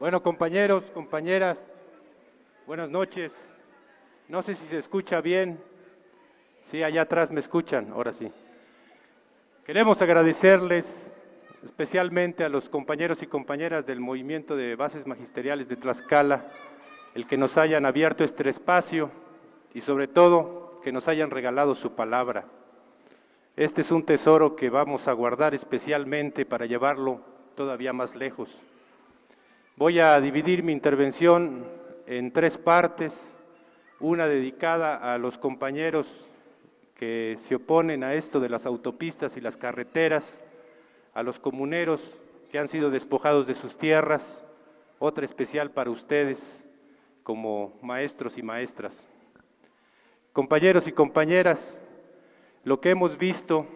Bueno, compañeros, compañeras, buenas noches. No sé si se escucha bien. Sí, allá atrás me escuchan, ahora sí. Queremos agradecerles especialmente a los compañeros y compañeras del movimiento de bases magisteriales de Tlaxcala, el que nos hayan abierto este espacio y sobre todo que nos hayan regalado su palabra. Este es un tesoro que vamos a guardar especialmente para llevarlo todavía más lejos. Voy a dividir mi intervención en tres partes, una dedicada a los compañeros que se oponen a esto de las autopistas y las carreteras, a los comuneros que han sido despojados de sus tierras, otra especial para ustedes como maestros y maestras. Compañeros y compañeras, lo que hemos visto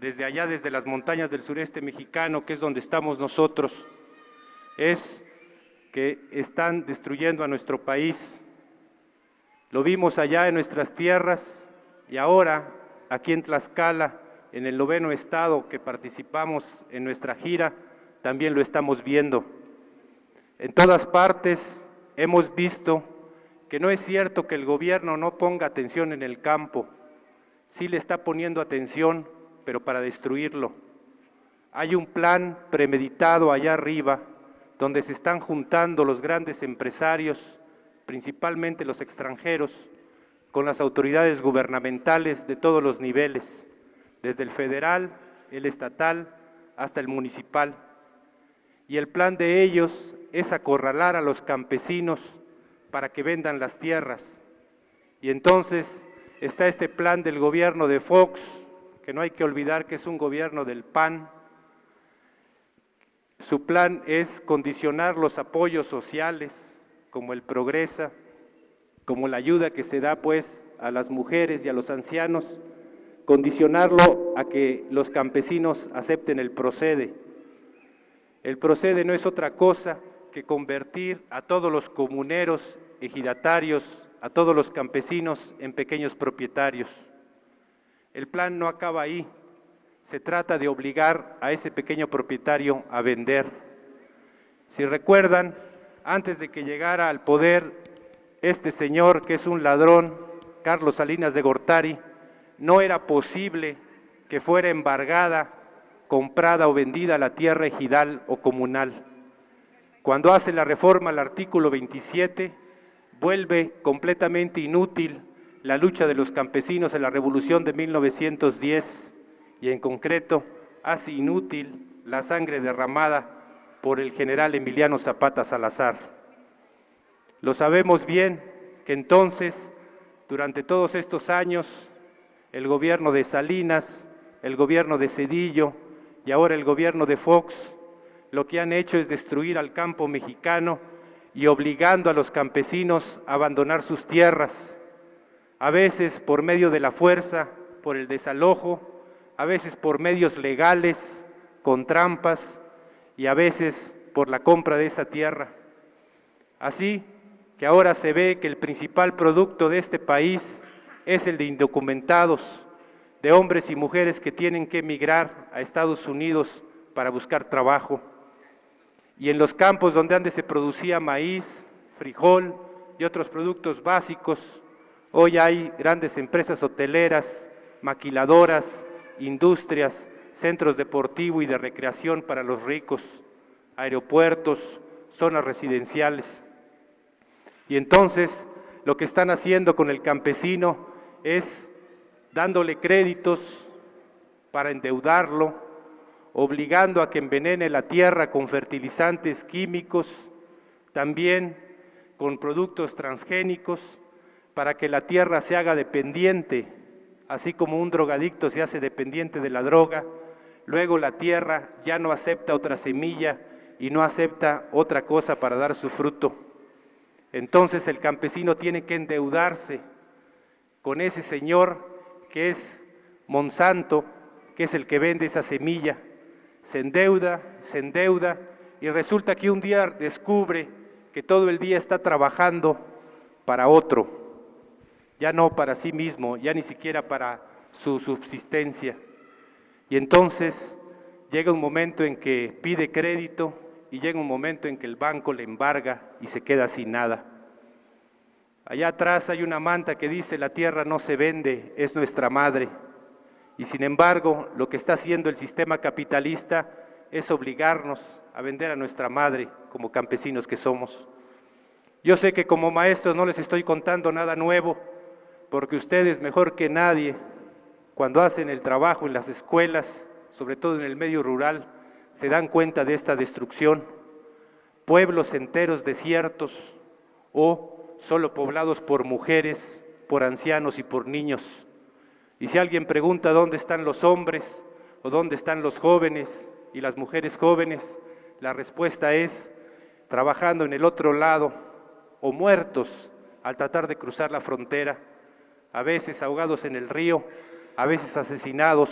desde allá, desde las montañas del sureste mexicano, que es donde estamos nosotros, es que están destruyendo a nuestro país. Lo vimos allá en nuestras tierras y ahora aquí en Tlaxcala, en el noveno estado que participamos en nuestra gira, también lo estamos viendo. En todas partes hemos visto que no es cierto que el gobierno no ponga atención en el campo, sí le está poniendo atención, pero para destruirlo. Hay un plan premeditado allá arriba donde se están juntando los grandes empresarios, principalmente los extranjeros, con las autoridades gubernamentales de todos los niveles, desde el federal, el estatal, hasta el municipal. Y el plan de ellos es acorralar a los campesinos para que vendan las tierras. Y entonces está este plan del gobierno de Fox, que no hay que olvidar que es un gobierno del PAN, su plan es condicionar los apoyos sociales, como el Progresa, como la ayuda que se da pues a las mujeres y a los ancianos, condicionarlo a que los campesinos acepten el procede. El procede no es otra cosa que convertir a todos los comuneros, ejidatarios, a todos los campesinos en pequeños propietarios. El plan no acaba ahí, se trata de obligar a ese pequeño propietario a vender. Si recuerdan, antes de que llegara al poder este señor que es un ladrón, Carlos Salinas de Gortari, no era posible que fuera embargada, comprada o vendida la tierra ejidal o comunal. Cuando hace la reforma al artículo 27, vuelve completamente inútil la lucha de los campesinos en la revolución de 1910 y en concreto hace inútil la sangre derramada por el general Emiliano Zapata Salazar. Lo sabemos bien que entonces, durante todos estos años, el gobierno de Salinas, el gobierno de Cedillo y ahora el gobierno de Fox, lo que han hecho es destruir al campo mexicano y obligando a los campesinos a abandonar sus tierras, a veces por medio de la fuerza, por el desalojo, a veces por medios legales, con trampas y a veces por la compra de esa tierra. Así que ahora se ve que el principal producto de este país es el de indocumentados, de hombres y mujeres que tienen que emigrar a Estados Unidos para buscar trabajo. Y en los campos donde antes se producía maíz, frijol y otros productos básicos, hoy hay grandes empresas hoteleras, maquiladoras, industrias, centros deportivos y de recreación para los ricos, aeropuertos, zonas residenciales. Y entonces lo que están haciendo con el campesino es dándole créditos para endeudarlo, obligando a que envenene la tierra con fertilizantes químicos, también con productos transgénicos, para que la tierra se haga dependiente así como un drogadicto se hace dependiente de la droga, luego la tierra ya no acepta otra semilla y no acepta otra cosa para dar su fruto. Entonces el campesino tiene que endeudarse con ese señor que es Monsanto, que es el que vende esa semilla. Se endeuda, se endeuda y resulta que un día descubre que todo el día está trabajando para otro ya no para sí mismo, ya ni siquiera para su subsistencia. Y entonces llega un momento en que pide crédito y llega un momento en que el banco le embarga y se queda sin nada. Allá atrás hay una manta que dice, la tierra no se vende, es nuestra madre. Y sin embargo, lo que está haciendo el sistema capitalista es obligarnos a vender a nuestra madre como campesinos que somos. Yo sé que como maestros no les estoy contando nada nuevo, porque ustedes mejor que nadie, cuando hacen el trabajo en las escuelas, sobre todo en el medio rural, se dan cuenta de esta destrucción. Pueblos enteros desiertos o solo poblados por mujeres, por ancianos y por niños. Y si alguien pregunta dónde están los hombres o dónde están los jóvenes y las mujeres jóvenes, la respuesta es trabajando en el otro lado o muertos al tratar de cruzar la frontera, a veces ahogados en el río, a veces asesinados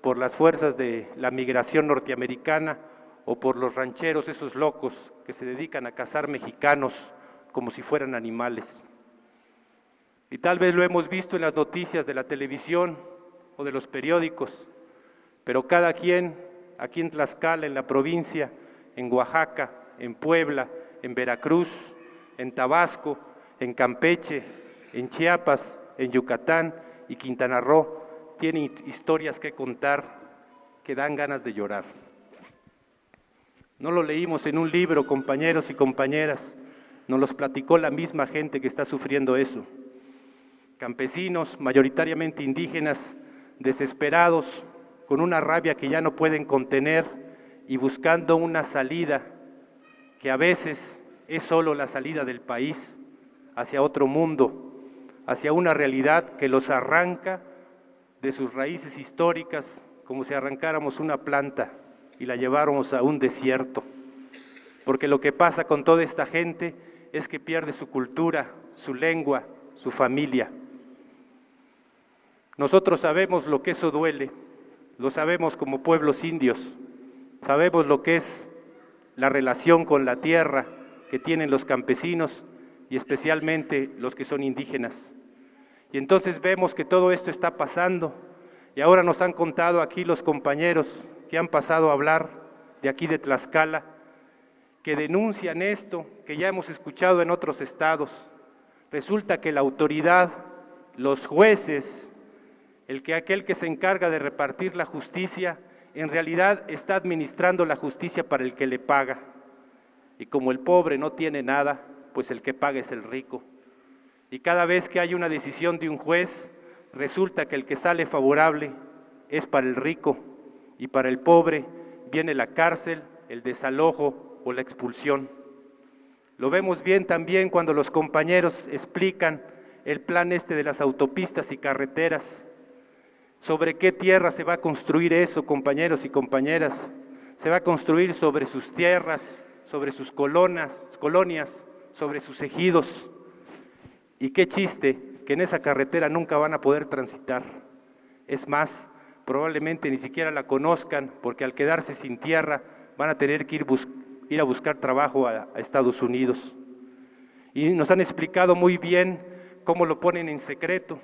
por las fuerzas de la migración norteamericana o por los rancheros, esos locos que se dedican a cazar mexicanos como si fueran animales. Y tal vez lo hemos visto en las noticias de la televisión o de los periódicos, pero cada quien, aquí en Tlaxcala, en la provincia, en Oaxaca, en Puebla, en Veracruz, en Tabasco, en Campeche, en Chiapas, en Yucatán y Quintana Roo, tiene historias que contar que dan ganas de llorar. No lo leímos en un libro, compañeros y compañeras, nos los platicó la misma gente que está sufriendo eso. Campesinos, mayoritariamente indígenas, desesperados, con una rabia que ya no pueden contener y buscando una salida que a veces es solo la salida del país hacia otro mundo, hacia una realidad que los arranca de sus raíces históricas como si arrancáramos una planta y la lleváramos a un desierto. Porque lo que pasa con toda esta gente es que pierde su cultura, su lengua, su familia. Nosotros sabemos lo que eso duele, lo sabemos como pueblos indios, sabemos lo que es la relación con la tierra que tienen los campesinos y especialmente los que son indígenas. Y entonces vemos que todo esto está pasando y ahora nos han contado aquí los compañeros que han pasado a hablar de aquí de Tlaxcala, que denuncian esto, que ya hemos escuchado en otros estados. Resulta que la autoridad, los jueces, el que aquel que se encarga de repartir la justicia, en realidad está administrando la justicia para el que le paga. Y como el pobre no tiene nada, pues el que paga es el rico. Y cada vez que hay una decisión de un juez, resulta que el que sale favorable es para el rico y para el pobre viene la cárcel, el desalojo o la expulsión. Lo vemos bien también cuando los compañeros explican el plan este de las autopistas y carreteras. ¿Sobre qué tierra se va a construir eso, compañeros y compañeras? Se va a construir sobre sus tierras, sobre sus colonas, colonias, sobre sus ejidos. Y qué chiste que en esa carretera nunca van a poder transitar. Es más, probablemente ni siquiera la conozcan porque al quedarse sin tierra van a tener que ir a buscar trabajo a, Estados Unidos. Y nos han explicado muy bien cómo lo ponen en secreto,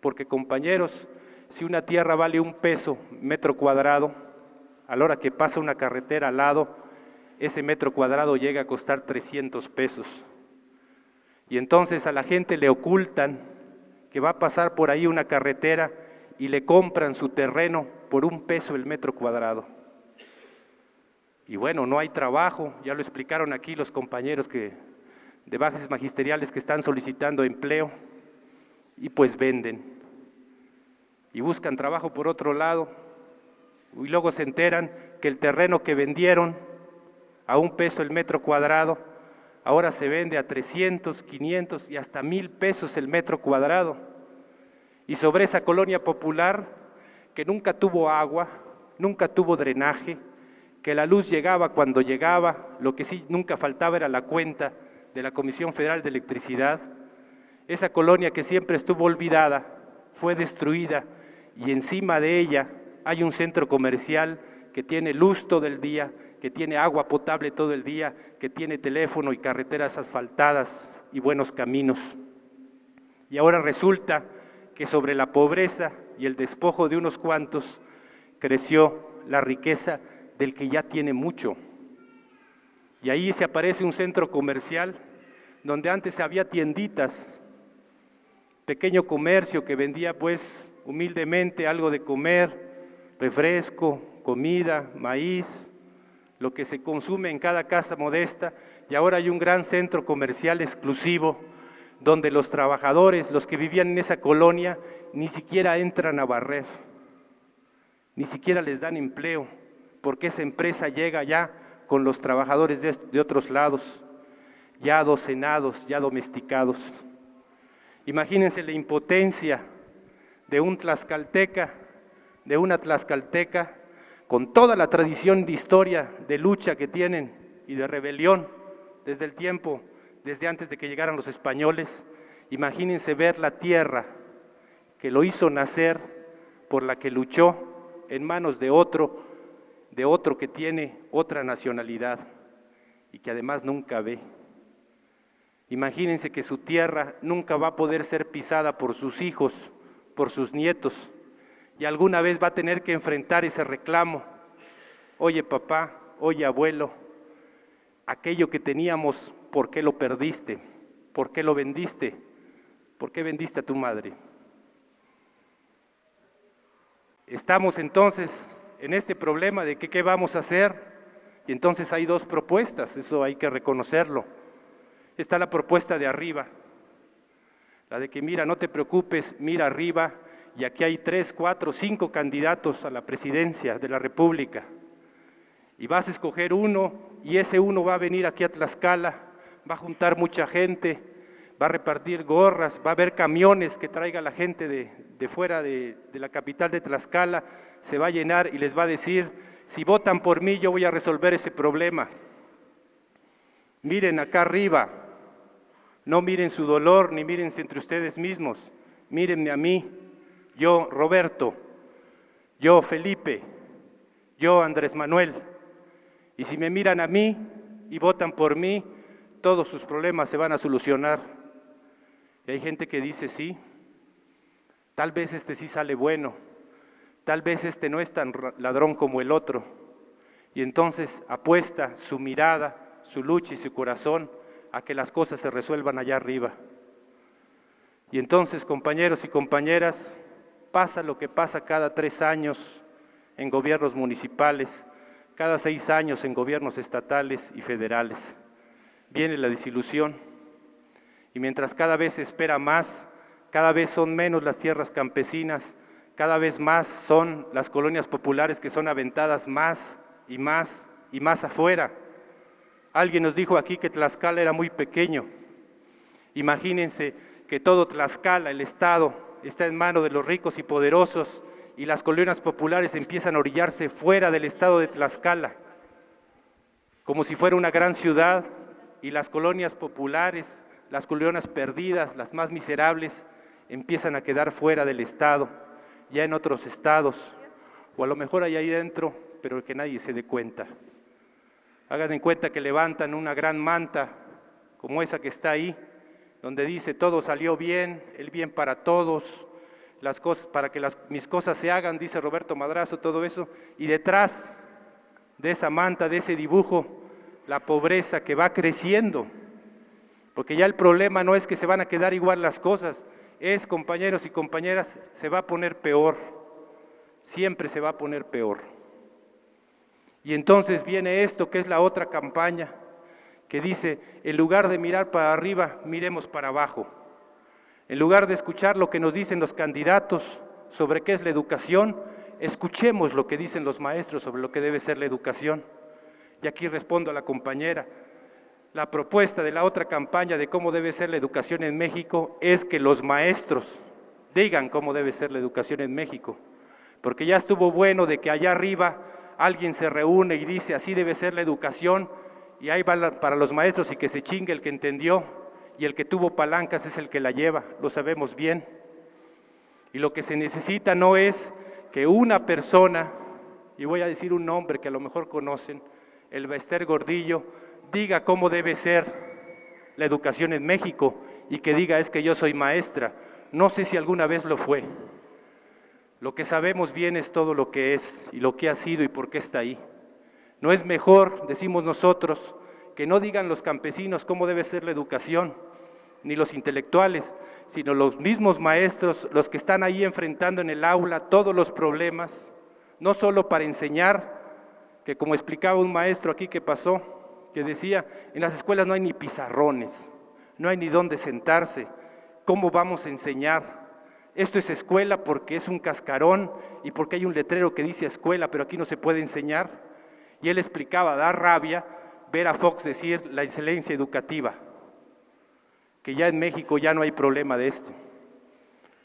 porque compañeros, si una tierra vale un peso metro cuadrado, a la hora que pasa una carretera al lado, ese metro cuadrado llega a costar 300 pesos. Y entonces a la gente le ocultan que va a pasar por ahí una carretera y le compran su terreno por un peso el metro cuadrado. Y bueno, no hay trabajo, ya lo explicaron aquí los compañeros que, de bases magisteriales que están solicitando empleo y pues venden. Y buscan trabajo por otro lado y luego se enteran que el terreno que vendieron a un peso el metro cuadrado, ahora se vende a 300, 500 y hasta mil pesos el metro cuadrado. Y sobre esa colonia popular que nunca tuvo agua, nunca tuvo drenaje, que la luz llegaba cuando llegaba, lo que sí nunca faltaba era la cuenta de la Comisión Federal de Electricidad. Esa colonia que siempre estuvo olvidada fue destruida y encima de ella hay un centro comercial que tiene luz todo el día, que tiene agua potable todo el día, que tiene teléfono y carreteras asfaltadas y buenos caminos. Y ahora resulta que sobre la pobreza y el despojo de unos cuantos creció la riqueza del que ya tiene mucho. Y ahí se aparece un centro comercial donde antes había tienditas, pequeño comercio que vendía pues humildemente algo de comer, refresco, comida, maíz, lo que se consume en cada casa modesta, y ahora hay un gran centro comercial exclusivo donde los trabajadores, los que vivían en esa colonia, ni siquiera entran a barrer, ni siquiera les dan empleo, porque esa empresa llega ya con los trabajadores de, otros lados, ya docenados, ya domesticados. Imagínense la impotencia de un tlaxcalteca, de una tlaxcalteca, con toda la tradición de historia, de lucha que tienen y de rebelión desde el tiempo desde antes de que llegaran los españoles. Imagínense ver la tierra que lo hizo nacer, por la que luchó en manos de otro, de otro que tiene otra nacionalidad y que además nunca ve. Imagínense que su tierra nunca va a poder ser pisada por sus hijos, por sus nietos, y alguna vez va a tener que enfrentar ese reclamo. Oye papá, oye abuelo, aquello que teníamos ¿por qué lo perdiste? ¿Por qué lo vendiste? ¿Por qué vendiste a tu madre? Estamos entonces en este problema de que, qué vamos a hacer y entonces hay dos propuestas, eso hay que reconocerlo. Está la propuesta de arriba, la de que mira, no te preocupes, mira arriba y aquí hay tres, cuatro, cinco candidatos a la presidencia de la República. Y vas a escoger uno y ese uno va a venir aquí a Tlaxcala va a juntar mucha gente, va a repartir gorras, va a haber camiones que traiga la gente de, fuera de, de la capital de Tlaxcala, se va a llenar y les va a decir, si votan por mí yo voy a resolver ese problema. Miren acá arriba, no miren su dolor ni mírense entre ustedes mismos, mírenme a mí, yo Roberto, yo Felipe, yo Andrés Manuel. Y si me miran a mí y votan por mí, todos sus problemas se van a solucionar. Y hay gente que dice, sí, tal vez este sí sale bueno, tal vez este no es tan ladrón como el otro. Y entonces apuesta su mirada, su lucha y su corazón a que las cosas se resuelvan allá arriba. Y entonces, compañeros y compañeras, pasa lo que pasa cada tres años en gobiernos municipales, cada seis años en gobiernos estatales y federales viene la desilusión. Y mientras cada vez se espera más, cada vez son menos las tierras campesinas, cada vez más son las colonias populares que son aventadas más y más y más afuera. Alguien nos dijo aquí que Tlaxcala era muy pequeño. Imagínense que todo Tlaxcala, el Estado, está en manos de los ricos y poderosos y las colonias populares empiezan a orillarse fuera del Estado de Tlaxcala, como si fuera una gran ciudad y las colonias populares, las colonias perdidas, las más miserables, empiezan a quedar fuera del Estado, ya en otros estados, o a lo mejor hay ahí dentro, pero que nadie se dé cuenta. Hagan en cuenta que levantan una gran manta como esa que está ahí, donde dice todo salió bien, el bien para todos, las cosas, para que las, mis cosas se hagan, dice Roberto Madrazo, todo eso, y detrás de esa manta, de ese dibujo, la pobreza que va creciendo, porque ya el problema no es que se van a quedar igual las cosas, es, compañeros y compañeras, se va a poner peor, siempre se va a poner peor. Y entonces viene esto, que es la otra campaña, que dice, en lugar de mirar para arriba, miremos para abajo. En lugar de escuchar lo que nos dicen los candidatos sobre qué es la educación, escuchemos lo que dicen los maestros sobre lo que debe ser la educación. Y aquí respondo a la compañera. La propuesta de la otra campaña de cómo debe ser la educación en México es que los maestros digan cómo debe ser la educación en México. Porque ya estuvo bueno de que allá arriba alguien se reúne y dice así debe ser la educación y ahí va para los maestros y que se chingue el que entendió y el que tuvo palancas es el que la lleva, lo sabemos bien. Y lo que se necesita no es que una persona, y voy a decir un nombre que a lo mejor conocen, el Bester Gordillo, diga cómo debe ser la educación en México y que diga es que yo soy maestra. No sé si alguna vez lo fue. Lo que sabemos bien es todo lo que es y lo que ha sido y por qué está ahí. No es mejor, decimos nosotros, que no digan los campesinos cómo debe ser la educación, ni los intelectuales, sino los mismos maestros, los que están ahí enfrentando en el aula todos los problemas, no solo para enseñar, que como explicaba un maestro aquí que pasó, que decía, en las escuelas no hay ni pizarrones, no hay ni dónde sentarse, ¿cómo vamos a enseñar? Esto es escuela porque es un cascarón y porque hay un letrero que dice escuela, pero aquí no se puede enseñar. Y él explicaba, da rabia ver a Fox decir la excelencia educativa, que ya en México ya no hay problema de esto.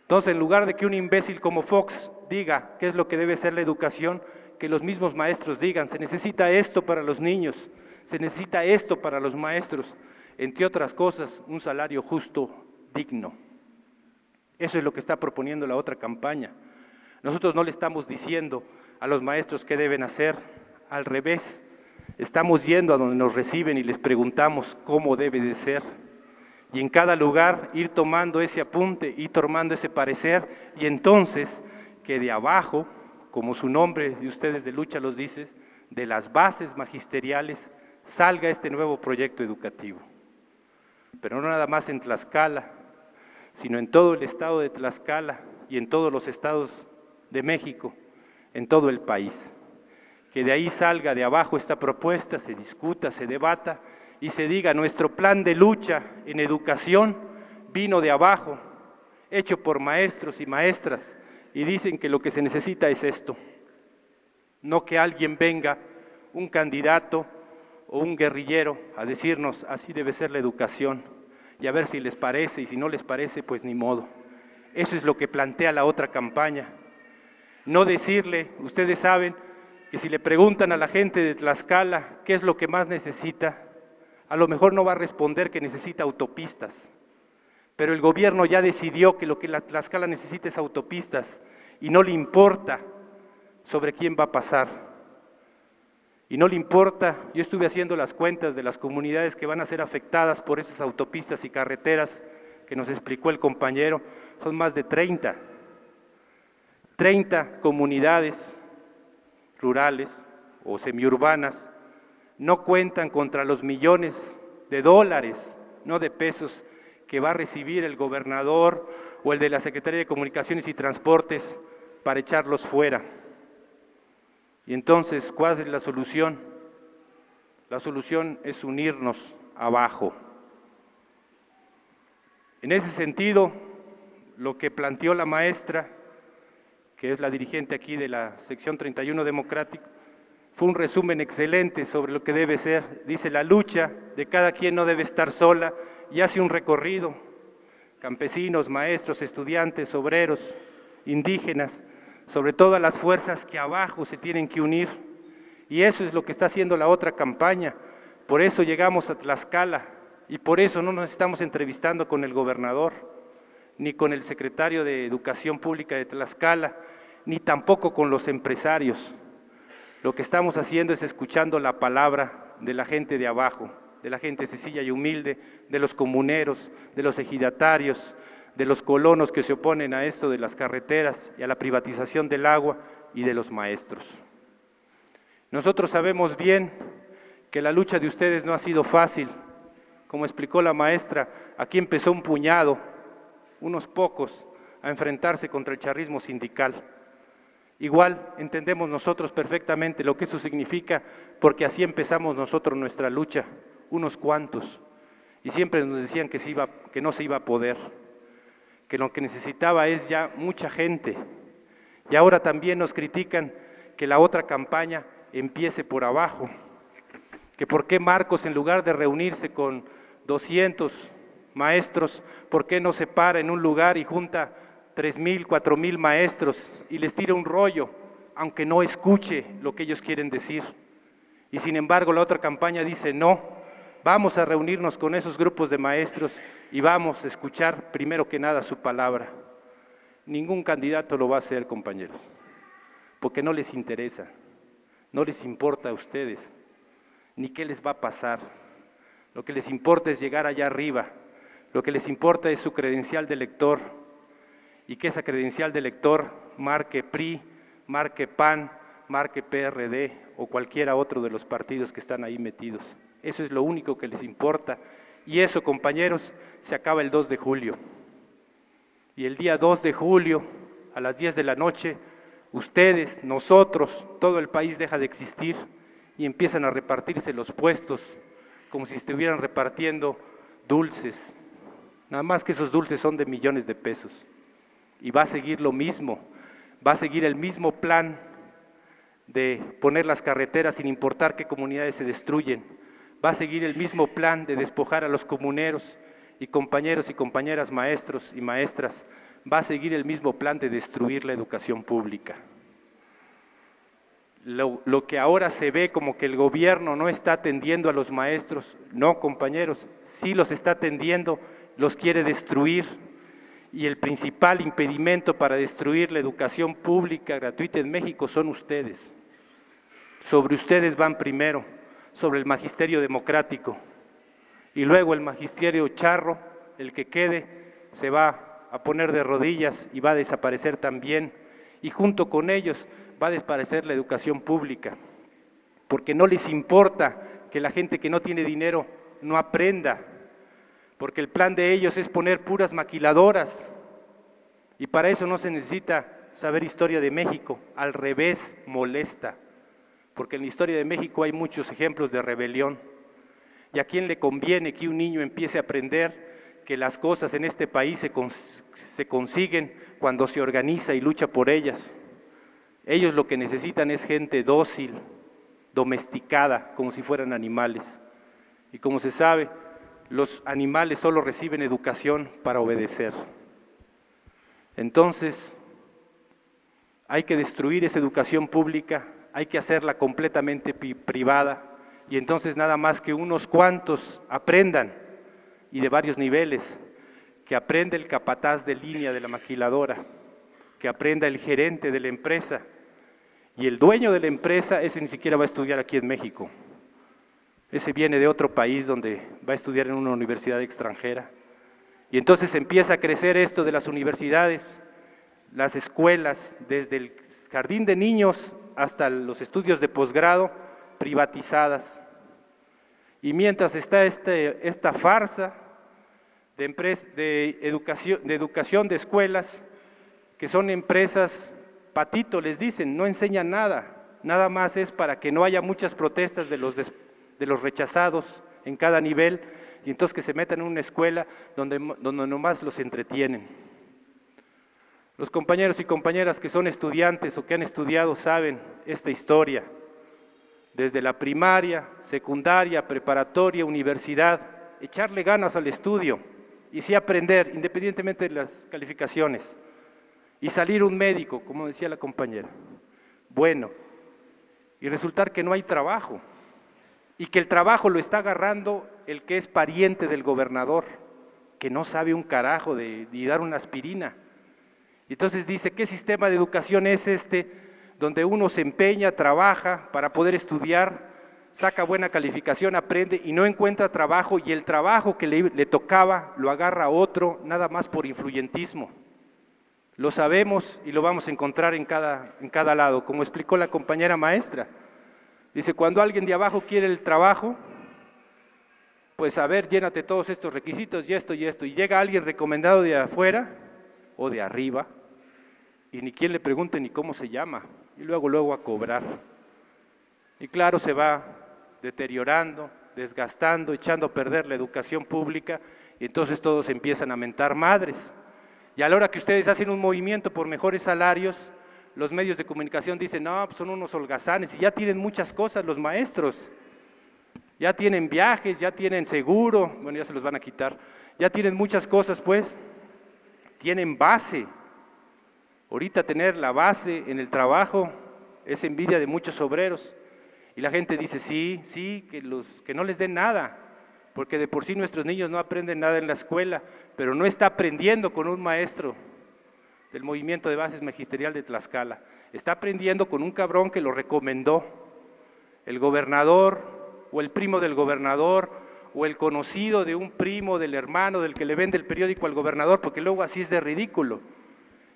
Entonces, en lugar de que un imbécil como Fox diga qué es lo que debe ser la educación, que los mismos maestros digan, se necesita esto para los niños, se necesita esto para los maestros, entre otras cosas, un salario justo, digno. Eso es lo que está proponiendo la otra campaña. Nosotros no le estamos diciendo a los maestros qué deben hacer, al revés, estamos yendo a donde nos reciben y les preguntamos cómo debe de ser. Y en cada lugar ir tomando ese apunte, ir tomando ese parecer, y entonces que de abajo, como su nombre de ustedes de lucha los dice, de las bases magisteriales salga este nuevo proyecto educativo. Pero no nada más en Tlaxcala, sino en todo el estado de Tlaxcala y en todos los estados de México, en todo el país. Que de ahí salga de abajo esta propuesta, se discuta, se debata y se diga, nuestro plan de lucha en educación vino de abajo, hecho por maestros y maestras, y dicen que lo que se necesita es esto, no que alguien venga, un candidato o un guerrillero, a decirnos, así debe ser la educación, y a ver si les parece, y si no les parece, pues ni modo. Eso es lo que plantea la otra campaña. No decirle, ustedes saben que si le preguntan a la gente de Tlaxcala qué es lo que más necesita, a lo mejor no va a responder que necesita autopistas, pero el gobierno ya decidió que lo que la Tlaxcala necesita es autopistas y no le importa sobre quién va a pasar. Y no le importa, yo estuve haciendo las cuentas de las comunidades que van a ser afectadas por esas autopistas y carreteras que nos explicó el compañero, son más de 30. 30 comunidades rurales o semiurbanas no cuentan contra los millones de dólares, no de pesos, que va a recibir el gobernador o el de la Secretaría de Comunicaciones y Transportes para echarlos fuera. Y entonces, ¿cuál es la solución? La solución es unirnos abajo. En ese sentido, lo que planteó la maestra, que es la dirigente aquí de la sección 31 democrático, fue un resumen excelente sobre lo que debe ser. Dice, la lucha de cada quien no debe estar sola y hace un recorrido. Campesinos, maestros, estudiantes, obreros, indígenas, sobre todas las fuerzas que abajo se tienen que unir. Y eso es lo que está haciendo la otra campaña. Por eso llegamos a Tlaxcala y por eso no nos estamos entrevistando con el gobernador, ni con el secretario de Educación Pública de Tlaxcala, ni tampoco con los empresarios. Lo que estamos haciendo es escuchando la palabra de la gente de abajo, de la gente sencilla y humilde, de los comuneros, de los ejidatarios, de los colonos que se oponen a esto de las carreteras y a la privatización del agua y de los maestros. Nosotros sabemos bien que la lucha de ustedes no ha sido fácil. Como explicó la maestra, aquí empezó un puñado, unos pocos, a enfrentarse contra el charrismo sindical. Igual entendemos nosotros perfectamente lo que eso significa, porque así empezamos nosotros nuestra lucha, unos cuantos, y siempre nos decían que, se iba, que no se iba a poder que lo que necesitaba es ya mucha gente. Y ahora también nos critican que la otra campaña empiece por abajo, que por qué Marcos en lugar de reunirse con 200 maestros, por qué no se para en un lugar y junta tres mil, cuatro mil maestros y les tira un rollo, aunque no escuche lo que ellos quieren decir. Y sin embargo la otra campaña dice, no, Vamos a reunirnos con esos grupos de maestros y vamos a escuchar primero que nada su palabra. Ningún candidato lo va a hacer, compañeros, porque no les interesa, no les importa a ustedes, ni qué les va a pasar. Lo que les importa es llegar allá arriba, lo que les importa es su credencial de lector y que esa credencial de lector marque PRI, marque PAN, marque PRD o cualquiera otro de los partidos que están ahí metidos. Eso es lo único que les importa. Y eso, compañeros, se acaba el 2 de julio. Y el día 2 de julio, a las 10 de la noche, ustedes, nosotros, todo el país deja de existir y empiezan a repartirse los puestos como si estuvieran repartiendo dulces. Nada más que esos dulces son de millones de pesos. Y va a seguir lo mismo, va a seguir el mismo plan de poner las carreteras sin importar qué comunidades se destruyen, va a seguir el mismo plan de despojar a los comuneros y compañeros y compañeras maestros y maestras, va a seguir el mismo plan de destruir la educación pública. Lo, que ahora se ve como que el gobierno no está atendiendo a los maestros, no compañeros, sí los está atendiendo, los quiere destruir. Y el principal impedimento para destruir la educación pública gratuita en México son ustedes. Sobre ustedes van primero sobre el magisterio democrático. Y luego el magisterio charro, el que quede, se va a poner de rodillas y va a desaparecer también. Y junto con ellos va a desaparecer la educación pública, porque no les importa que la gente que no tiene dinero no aprenda, porque el plan de ellos es poner puras maquiladoras. Y para eso no se necesita saber historia de México, al revés molesta porque en la historia de México hay muchos ejemplos de rebelión. ¿Y a quién le conviene que un niño empiece a aprender que las cosas en este país se, se consiguen cuando se organiza y lucha por ellas? Ellos lo que necesitan es gente dócil, domesticada, como si fueran animales. Y como se sabe, los animales solo reciben educación para obedecer. Entonces, hay que destruir esa educación pública hay que hacerla completamente privada y entonces nada más que unos cuantos aprendan y de varios niveles, que aprenda el capataz de línea de la maquiladora, que aprenda el gerente de la empresa y el dueño de la empresa, ese ni siquiera va a estudiar aquí en México. Ese viene de otro país donde va a estudiar en una universidad extranjera. Y entonces empieza a crecer esto de las universidades, las escuelas, desde el jardín de niños hasta los estudios de posgrado privatizadas. Y mientras está este, esta farsa de, educación, de educación de escuelas, que son empresas, patito les dicen, no enseñan nada, nada más es para que no haya muchas protestas de los, de los rechazados en cada nivel, y entonces que se metan en una escuela donde, donde nomás los entretienen. Los compañeros y compañeras que son estudiantes o que han estudiado saben esta historia. Desde la primaria, secundaria, preparatoria, universidad, echarle ganas al estudio y sí aprender, independientemente de las calificaciones. Y salir un médico, como decía la compañera. Bueno, y resultar que no hay trabajo. Y que el trabajo lo está agarrando el que es pariente del gobernador, que no sabe un carajo de, dar una aspirina entonces dice, ¿qué sistema de educación es este donde uno se empeña, trabaja para poder estudiar, saca buena calificación, aprende y no encuentra trabajo y el trabajo que le, tocaba lo agarra otro nada más por influyentismo? Lo sabemos y lo vamos a encontrar en cada, en cada lado, como explicó la compañera maestra. Dice, cuando alguien de abajo quiere el trabajo, pues a ver, llénate todos estos requisitos y esto y esto. Y llega alguien recomendado de afuera o de arriba, y ni quien le pregunte ni cómo se llama, y luego, luego a cobrar. Y claro, se va deteriorando, desgastando, echando a perder la educación pública, y entonces todos empiezan a mentar madres. Y a la hora que ustedes hacen un movimiento por mejores salarios, los medios de comunicación dicen, no, pues son unos holgazanes, y ya tienen muchas cosas los maestros. Ya tienen viajes, ya tienen seguro, bueno, ya se los van a quitar, ya tienen muchas cosas, pues tienen base. Ahorita tener la base en el trabajo es envidia de muchos obreros. Y la gente dice, sí, sí, que, los, que no les den nada, porque de por sí nuestros niños no aprenden nada en la escuela, pero no está aprendiendo con un maestro del movimiento de bases magisterial de Tlaxcala. Está aprendiendo con un cabrón que lo recomendó, el gobernador o el primo del gobernador o el conocido de un primo, del hermano, del que le vende el periódico al gobernador, porque luego así es de ridículo.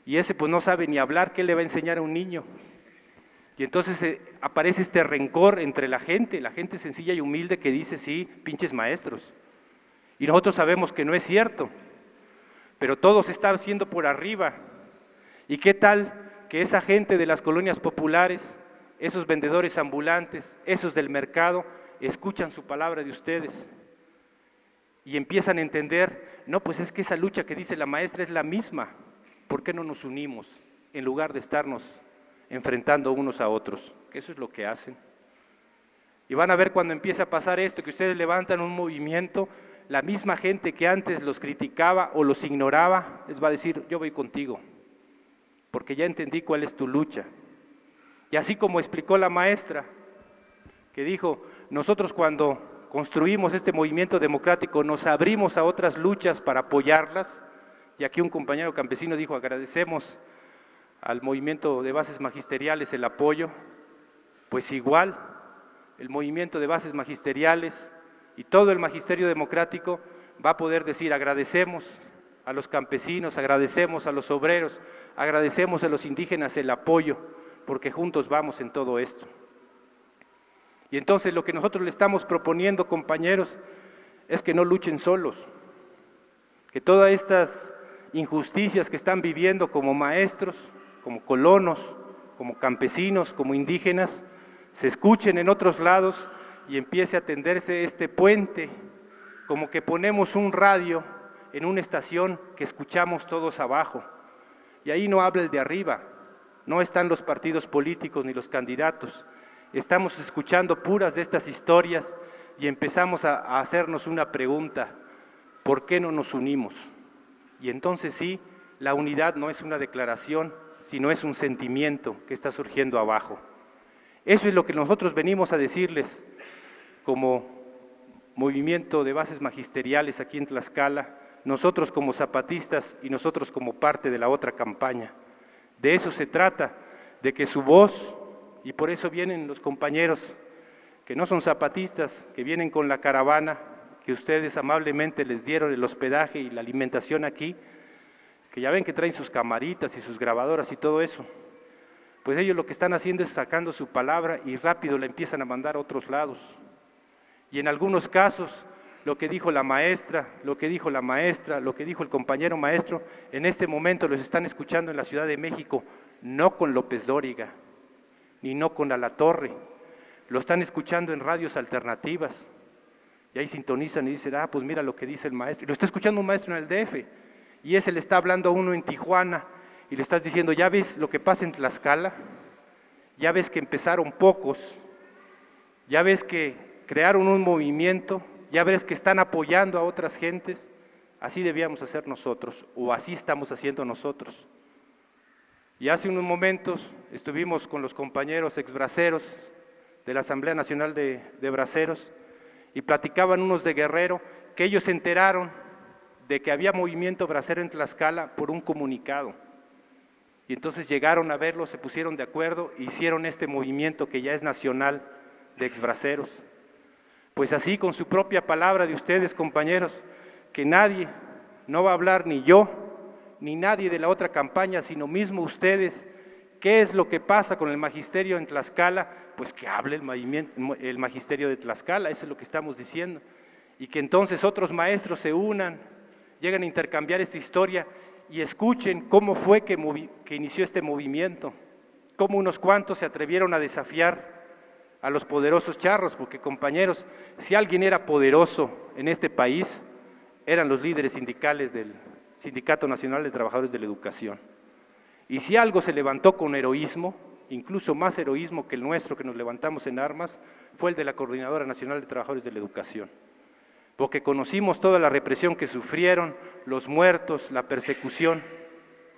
Y ese pues no sabe ni hablar, ¿qué le va a enseñar a un niño? Y entonces eh, aparece este rencor entre la gente, la gente sencilla y humilde que dice, sí, pinches maestros. Y nosotros sabemos que no es cierto, pero todo se está haciendo por arriba. ¿Y qué tal que esa gente de las colonias populares, esos vendedores ambulantes, esos del mercado, escuchan su palabra de ustedes y empiezan a entender, no, pues es que esa lucha que dice la maestra es la misma, ¿por qué no nos unimos en lugar de estarnos enfrentando unos a otros? Que eso es lo que hacen. Y van a ver cuando empieza a pasar esto, que ustedes levantan un movimiento, la misma gente que antes los criticaba o los ignoraba, les va a decir, yo voy contigo, porque ya entendí cuál es tu lucha. Y así como explicó la maestra, que dijo, nosotros cuando construimos este movimiento democrático nos abrimos a otras luchas para apoyarlas, y aquí un compañero campesino dijo, agradecemos al movimiento de bases magisteriales el apoyo, pues igual el movimiento de bases magisteriales y todo el magisterio democrático va a poder decir agradecemos a los campesinos, agradecemos a los obreros, agradecemos a los indígenas el apoyo, porque juntos vamos en todo esto. Y entonces lo que nosotros le estamos proponiendo, compañeros, es que no luchen solos, que todas estas injusticias que están viviendo como maestros, como colonos, como campesinos, como indígenas, se escuchen en otros lados y empiece a tenderse este puente, como que ponemos un radio en una estación que escuchamos todos abajo. Y ahí no habla el de arriba, no están los partidos políticos ni los candidatos. Estamos escuchando puras de estas historias y empezamos a, a hacernos una pregunta, ¿por qué no nos unimos? Y entonces sí, la unidad no es una declaración, sino es un sentimiento que está surgiendo abajo. Eso es lo que nosotros venimos a decirles como movimiento de bases magisteriales aquí en Tlaxcala, nosotros como zapatistas y nosotros como parte de la otra campaña. De eso se trata, de que su voz, y por eso vienen los compañeros que no son zapatistas, que vienen con la caravana, que ustedes amablemente les dieron el hospedaje y la alimentación aquí, que ya ven que traen sus camaritas y sus grabadoras y todo eso. Pues ellos lo que están haciendo es sacando su palabra y rápido la empiezan a mandar a otros lados. Y en algunos casos, lo que dijo la maestra, lo que dijo la maestra, lo que dijo el compañero maestro, en este momento los están escuchando en la Ciudad de México, no con López Dóriga, ni no con La Torre, lo están escuchando en radios alternativas. Y ahí sintonizan y dicen, ah, pues mira lo que dice el maestro. Y lo está escuchando un maestro en el DF. Y ese le está hablando a uno en Tijuana y le estás diciendo, ya ves lo que pasa en Tlaxcala, ya ves que empezaron pocos, ya ves que crearon un movimiento, ya ves que están apoyando a otras gentes, así debíamos hacer nosotros, o así estamos haciendo nosotros. Y hace unos momentos estuvimos con los compañeros exbraceros de la Asamblea Nacional de, de Braceros y platicaban unos de Guerrero que ellos se enteraron de que había movimiento bracero en Tlaxcala por un comunicado. Y entonces llegaron a verlo, se pusieron de acuerdo, e hicieron este movimiento que ya es nacional de exbraceros. Pues así con su propia palabra de ustedes, compañeros, que nadie, no va a hablar ni yo, ni nadie de la otra campaña, sino mismo ustedes, qué es lo que pasa con el magisterio en Tlaxcala, pues que hable el, el magisterio de Tlaxcala, eso es lo que estamos diciendo. Y que entonces otros maestros se unan, lleguen a intercambiar esta historia y escuchen cómo fue que, que inició este movimiento, cómo unos cuantos se atrevieron a desafiar a los poderosos charros, porque compañeros, si alguien era poderoso en este país, eran los líderes sindicales del Sindicato Nacional de Trabajadores de la Educación. Y si algo se levantó con heroísmo, incluso más heroísmo que el nuestro que nos levantamos en armas, fue el de la Coordinadora Nacional de Trabajadores de la Educación. Porque conocimos toda la represión que sufrieron, los muertos, la persecución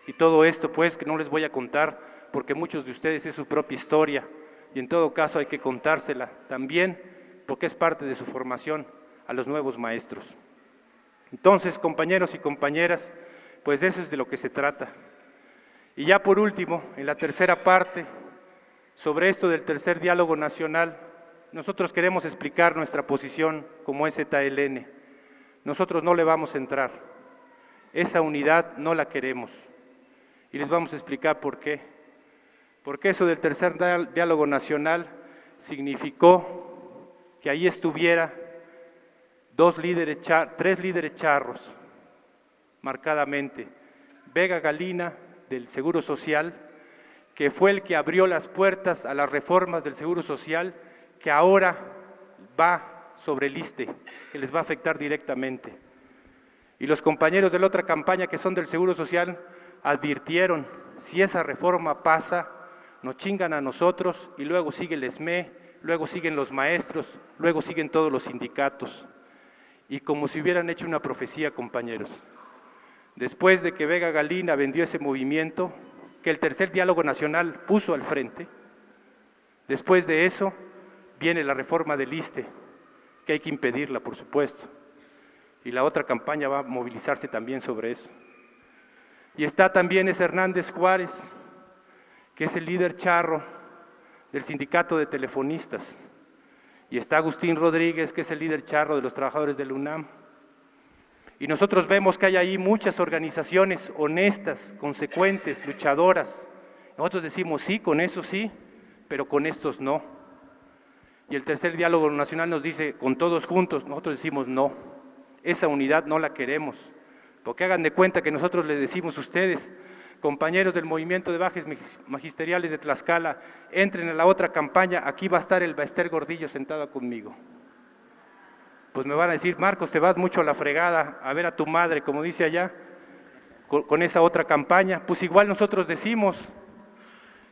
y todo esto, pues que no les voy a contar, porque muchos de ustedes es su propia historia, y en todo caso hay que contársela también porque es parte de su formación a los nuevos maestros. Entonces, compañeros y compañeras, pues eso es de lo que se trata. Y ya por último, en la tercera parte, sobre esto del tercer diálogo nacional, nosotros queremos explicar nuestra posición como ZLN. Nosotros no le vamos a entrar. Esa unidad no la queremos. Y les vamos a explicar por qué porque eso del tercer diálogo nacional significó que ahí estuviera dos líderes, tres líderes charros, marcadamente. Vega Galina, del Seguro Social, que fue el que abrió las puertas a las reformas del Seguro Social, que ahora va sobre el ISTE, que les va a afectar directamente. Y los compañeros de la otra campaña que son del Seguro Social advirtieron, si esa reforma pasa, nos chingan a nosotros y luego sigue el ESME, luego siguen los maestros, luego siguen todos los sindicatos. Y como si hubieran hecho una profecía, compañeros. Después de que Vega Galina vendió ese movimiento, que el tercer diálogo nacional puso al frente, después de eso viene la reforma del ISTE, que hay que impedirla, por supuesto. Y la otra campaña va a movilizarse también sobre eso. Y está también ese Hernández Juárez, que es el líder charro del sindicato de telefonistas. Y está Agustín Rodríguez, que es el líder charro de los trabajadores del UNAM. Y nosotros vemos que hay ahí muchas organizaciones honestas, consecuentes, luchadoras. Nosotros decimos sí, con eso sí, pero con estos no. Y el tercer diálogo nacional nos dice, con todos juntos, nosotros decimos no. Esa unidad no la queremos. Porque hagan de cuenta que nosotros les decimos a ustedes, compañeros del movimiento de bajes magisteriales de Tlaxcala, entren a la otra campaña, aquí va a estar el Baester Gordillo sentado conmigo. Pues me van a decir, Marcos, te vas mucho a la fregada a ver a tu madre, como dice allá, con, con esa otra campaña. Pues igual nosotros decimos,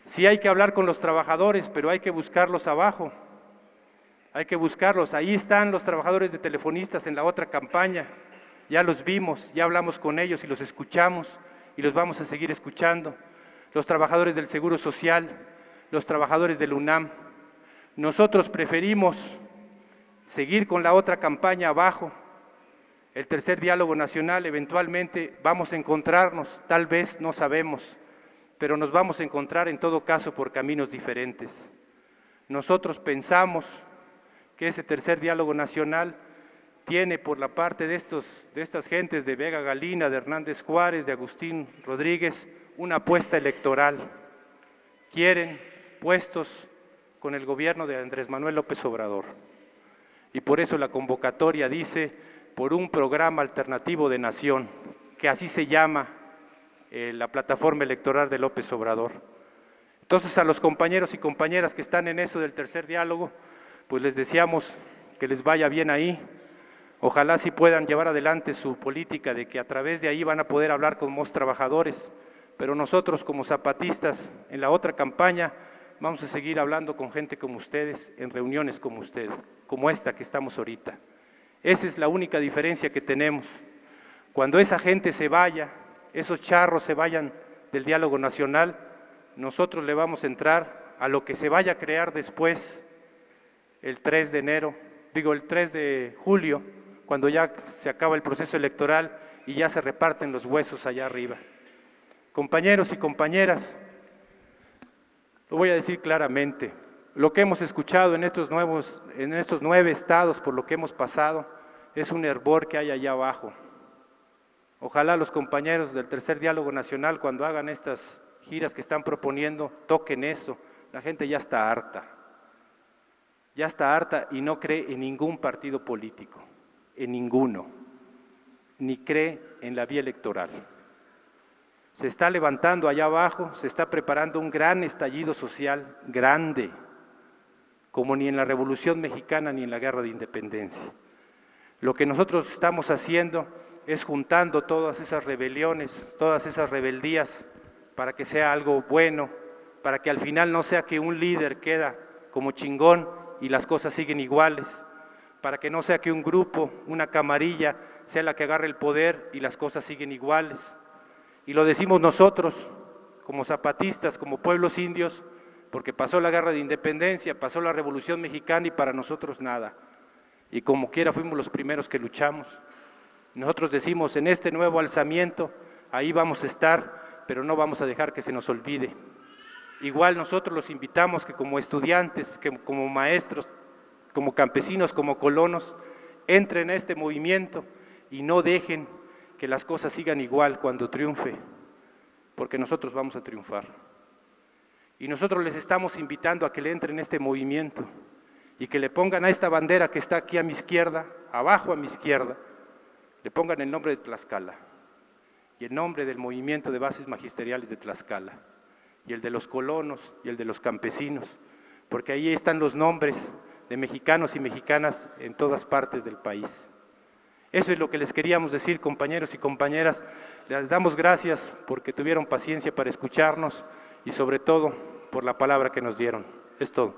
sí hay que hablar con los trabajadores, pero hay que buscarlos abajo. Hay que buscarlos. Ahí están los trabajadores de telefonistas en la otra campaña. Ya los vimos, ya hablamos con ellos y los escuchamos y los vamos a seguir escuchando. Los trabajadores del Seguro Social, los trabajadores del UNAM. Nosotros preferimos seguir con la otra campaña abajo. El tercer diálogo nacional, eventualmente vamos a encontrarnos, tal vez no sabemos, pero nos vamos a encontrar en todo caso por caminos diferentes. Nosotros pensamos que ese tercer diálogo nacional tiene por la parte de, estos, de estas gentes de Vega Galina, de Hernández Juárez, de Agustín Rodríguez, una apuesta electoral. Quieren puestos con el gobierno de Andrés Manuel López Obrador. Y por eso la convocatoria dice, por un programa alternativo de nación, que así se llama eh, la plataforma electoral de López Obrador. Entonces a los compañeros y compañeras que están en eso del tercer diálogo, pues les deseamos que les vaya bien ahí, Ojalá sí puedan llevar adelante su política de que a través de ahí van a poder hablar con más trabajadores, pero nosotros como zapatistas en la otra campaña vamos a seguir hablando con gente como ustedes, en reuniones como ustedes, como esta que estamos ahorita. Esa es la única diferencia que tenemos. Cuando esa gente se vaya, esos charros se vayan del diálogo nacional, nosotros le vamos a entrar a lo que se vaya a crear después, el 3 de enero, digo el 3 de julio, cuando ya se acaba el proceso electoral y ya se reparten los huesos allá arriba. Compañeros y compañeras, lo voy a decir claramente, lo que hemos escuchado en estos, nuevos, en estos nueve estados por lo que hemos pasado es un hervor que hay allá abajo. Ojalá los compañeros del tercer diálogo nacional cuando hagan estas giras que están proponiendo toquen eso. La gente ya está harta. Ya está harta y no cree en ningún partido político en ninguno, ni cree en la vía electoral. Se está levantando allá abajo, se está preparando un gran estallido social, grande, como ni en la Revolución Mexicana ni en la Guerra de Independencia. Lo que nosotros estamos haciendo es juntando todas esas rebeliones, todas esas rebeldías, para que sea algo bueno, para que al final no sea que un líder queda como chingón y las cosas siguen iguales, para que no sea que un grupo, una camarilla, sea la que agarre el poder y las cosas siguen iguales. Y lo decimos nosotros, como zapatistas, como pueblos indios, porque pasó la guerra de independencia, pasó la revolución mexicana y para nosotros nada. Y como quiera fuimos los primeros que luchamos. Nosotros decimos, en este nuevo alzamiento, ahí vamos a estar, pero no vamos a dejar que se nos olvide. Igual nosotros los invitamos que como estudiantes, que como maestros, como campesinos, como colonos, entren a este movimiento y no dejen que las cosas sigan igual cuando triunfe, porque nosotros vamos a triunfar. Y nosotros les estamos invitando a que le entren en este movimiento y que le pongan a esta bandera que está aquí a mi izquierda, abajo a mi izquierda, le pongan el nombre de Tlaxcala y el nombre del movimiento de bases magisteriales de Tlaxcala y el de los colonos y el de los campesinos, porque ahí están los nombres de mexicanos y mexicanas en todas partes del país. Eso es lo que les queríamos decir, compañeros y compañeras. Les damos gracias porque tuvieron paciencia para escucharnos y sobre todo por la palabra que nos dieron. Es todo.